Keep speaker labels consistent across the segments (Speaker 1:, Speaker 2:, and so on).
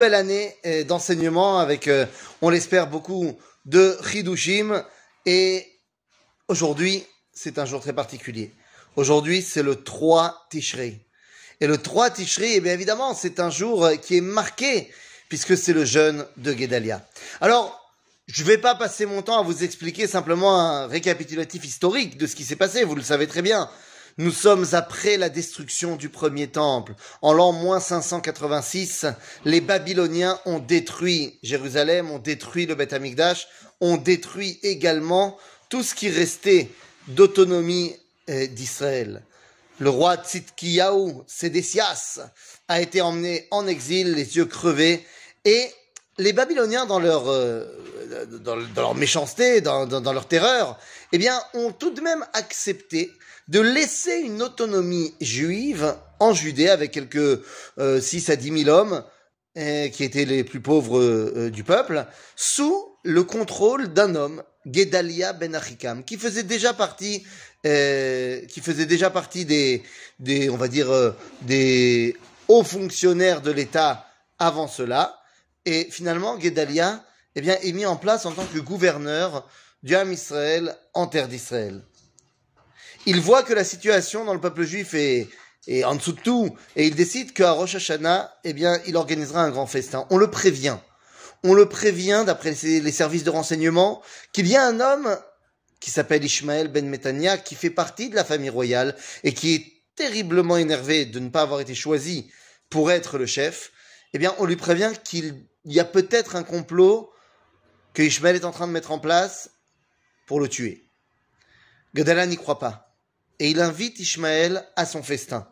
Speaker 1: Belle année euh, d'enseignement avec, euh, on l'espère, beaucoup de Chidushim. Et aujourd'hui, c'est un jour très particulier. Aujourd'hui, c'est le 3 Tishrei. Et le 3 Tishrei, eh bien évidemment, c'est un jour euh, qui est marqué puisque c'est le jeûne de Gedalia. Alors, je ne vais pas passer mon temps à vous expliquer simplement un récapitulatif historique de ce qui s'est passé, vous le savez très bien. Nous sommes après la destruction du premier temple. En l'an moins 586, les Babyloniens ont détruit Jérusalem, ont détruit le Beth Amikdash, ont détruit également tout ce qui restait d'autonomie euh, d'Israël. Le roi Tzidkiyahu, Sédécias, a été emmené en exil, les yeux crevés, et les Babyloniens, dans leur, euh, méchanceté, dans, leur terreur, eh bien, ont tout de même accepté de laisser une autonomie juive en Judée avec quelques euh, 6 à 10 000 hommes euh, qui étaient les plus pauvres euh, du peuple, sous le contrôle d'un homme, Gedalia ben Achikam, qui faisait déjà partie, euh, déjà partie des on va dire, des hauts fonctionnaires de l'État avant cela. Et finalement, Gedalia eh bien, est mis en place en tant que gouverneur du Ham Israël en terre d'Israël il voit que la situation dans le peuple juif est, en dessous de tout, et il décide qu'à Rosh Hashanah, eh bien, il organisera un grand festin. On le prévient. On le prévient, d'après les services de renseignement, qu'il y a un homme qui s'appelle Ishmael Ben Metania, qui fait partie de la famille royale, et qui est terriblement énervé de ne pas avoir été choisi pour être le chef. Eh bien, on lui prévient qu'il y a peut-être un complot que Ishmael est en train de mettre en place pour le tuer. Gadala n'y croit pas et il invite Ishmaël à son festin.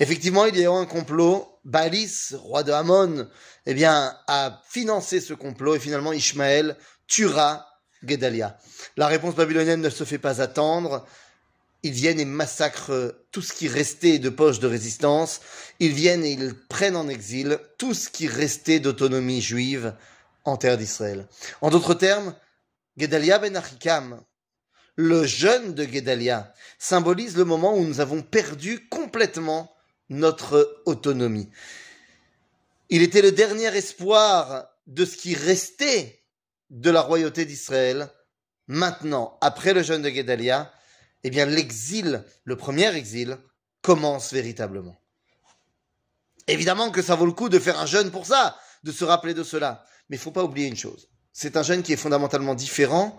Speaker 1: Effectivement, il y a un complot. Balis, roi de Hamon, eh a financé ce complot et finalement Ishmaël tuera Gedalia. La réponse babylonienne ne se fait pas attendre. Ils viennent et massacrent tout ce qui restait de poche de résistance. Ils viennent et ils prennent en exil tout ce qui restait d'autonomie juive en terre d'Israël. En d'autres termes, Gedalia ben Achikam, le jeûne de Guédalia symbolise le moment où nous avons perdu complètement notre autonomie. Il était le dernier espoir de ce qui restait de la royauté d'Israël. Maintenant, après le jeûne de Guédalia, eh bien l'exil, le premier exil, commence véritablement. Évidemment que ça vaut le coup de faire un jeûne pour ça, de se rappeler de cela. Mais il ne faut pas oublier une chose. C'est un jeûne qui est fondamentalement différent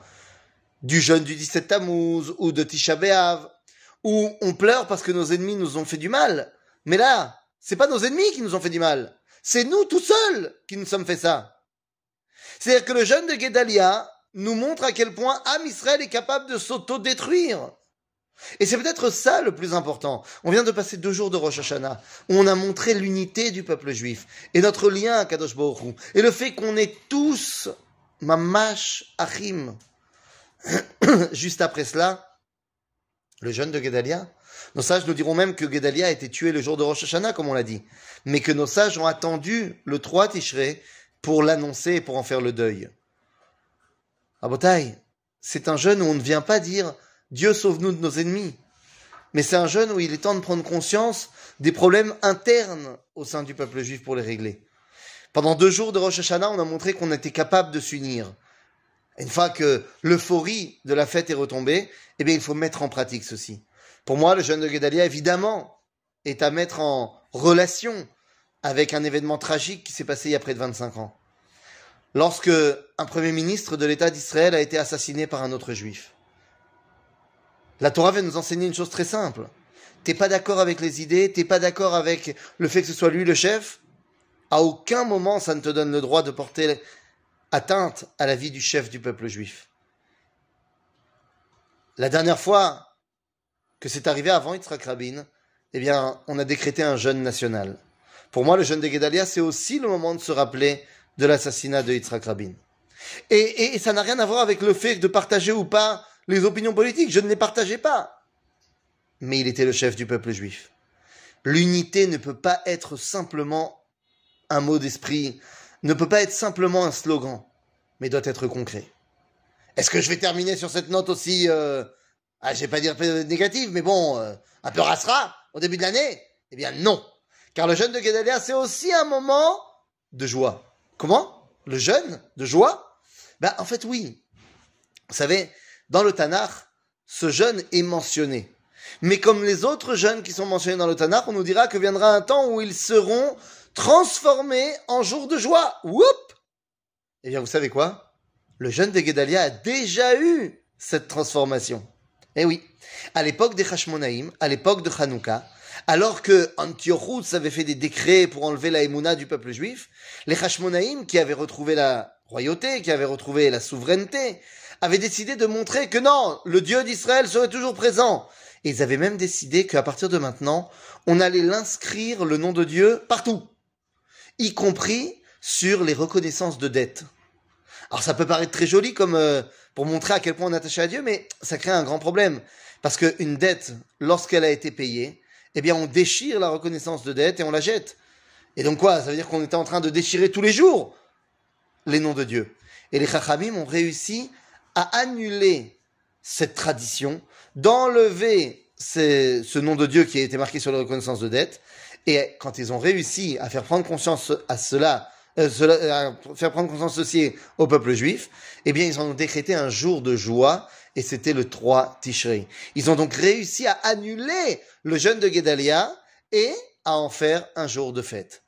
Speaker 1: du jeûne du 17 Tammuz ou de Tisha B'Av, où on pleure parce que nos ennemis nous ont fait du mal. Mais là, c'est pas nos ennemis qui nous ont fait du mal. C'est nous tout seuls qui nous sommes fait ça. C'est-à-dire que le jeûne de Gedalia nous montre à quel point Am Israël est capable de s'auto-détruire. Et c'est peut-être ça le plus important. On vient de passer deux jours de Rosh Hashanah, où on a montré l'unité du peuple juif, et notre lien à Kadosh Baruch et le fait qu'on est tous mamash achim. Juste après cela, le jeûne de Gedalia. Nos sages nous diront même que Gedalia a été tué le jour de Rosh Hashanah, comme on l'a dit. Mais que nos sages ont attendu le 3 Tishrei pour l'annoncer et pour en faire le deuil. Abotai, c'est un jeûne où on ne vient pas dire Dieu sauve-nous de nos ennemis. Mais c'est un jeûne où il est temps de prendre conscience des problèmes internes au sein du peuple juif pour les régler. Pendant deux jours de Rosh Hashanah, on a montré qu'on était capable de s'unir. Une fois que l'euphorie de la fête est retombée, eh bien, il faut mettre en pratique ceci. Pour moi, le jeûne de Guédalia, évidemment, est à mettre en relation avec un événement tragique qui s'est passé il y a près de 25 ans. Lorsque un premier ministre de l'État d'Israël a été assassiné par un autre juif. La Torah vient nous enseigner une chose très simple. T'es pas d'accord avec les idées, t'es pas d'accord avec le fait que ce soit lui le chef, à aucun moment ça ne te donne le droit de porter atteinte à la vie du chef du peuple juif. La dernière fois que c'est arrivé avant Yitzhak Rabin, eh bien, on a décrété un jeûne national. Pour moi, le jeûne de Gedalia, c'est aussi le moment de se rappeler de l'assassinat de Yitzhak Rabin. Et, et ça n'a rien à voir avec le fait de partager ou pas les opinions politiques. Je ne les partageais pas. Mais il était le chef du peuple juif. L'unité ne peut pas être simplement un mot d'esprit, ne peut pas être simplement un slogan, mais doit être concret. Est-ce que je vais terminer sur cette note aussi, euh, ah, je vais pas dire négative, mais bon, euh, un peu rassera au début de l'année? Eh bien non, car le jeûne de Guédalia, c'est aussi un moment de joie. Comment? Le jeûne de joie? Ben en fait oui. Vous savez, dans le Tanakh, ce jeûne est mentionné. Mais comme les autres jeûnes qui sont mentionnés dans le Tanakh, on nous dira que viendra un temps où ils seront transformés en jours de joie. Whoop Eh bien, vous savez quoi? Le jeûne de Gedalia a déjà eu cette transformation. Eh oui, à l'époque des Hashmonaïm, à l'époque de Hanouka, alors que Antiochus avait fait des décrets pour enlever la émouna du peuple juif, les Hashmonaïm, qui avaient retrouvé la royauté, qui avaient retrouvé la souveraineté, avaient décidé de montrer que non, le Dieu d'Israël serait toujours présent. Et ils avaient même décidé qu'à partir de maintenant, on allait l'inscrire, le nom de Dieu, partout, y compris sur les reconnaissances de dettes. Alors ça peut paraître très joli comme euh, pour montrer à quel point on est attaché à Dieu, mais ça crée un grand problème. Parce qu'une dette, lorsqu'elle a été payée, eh bien on déchire la reconnaissance de dette et on la jette. Et donc quoi? Ça veut dire qu'on était en train de déchirer tous les jours? Les noms de Dieu. Et les Chachamim ont réussi à annuler cette tradition, d'enlever ce nom de Dieu qui a été marqué sur la reconnaissance de dette. Et quand ils ont réussi à faire prendre conscience à cela, euh, à faire prendre conscience ceci au peuple juif, eh bien ils ont décrété un jour de joie et c'était le 3 Tishrei. Ils ont donc réussi à annuler le jeûne de Gedalia et à en faire un jour de fête.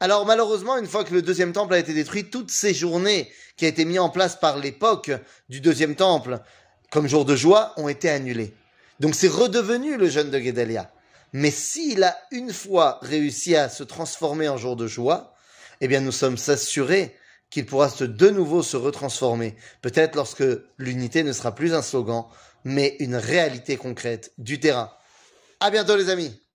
Speaker 1: Alors malheureusement, une fois que le deuxième temple a été détruit, toutes ces journées qui ont été mises en place par l'époque du deuxième temple comme jour de joie ont été annulées. Donc c'est redevenu le jeûne de Gedalia. Mais s'il a une fois réussi à se transformer en jour de joie, eh bien nous sommes assurés qu'il pourra de nouveau se retransformer. Peut-être lorsque l'unité ne sera plus un slogan, mais une réalité concrète du terrain. À bientôt les amis!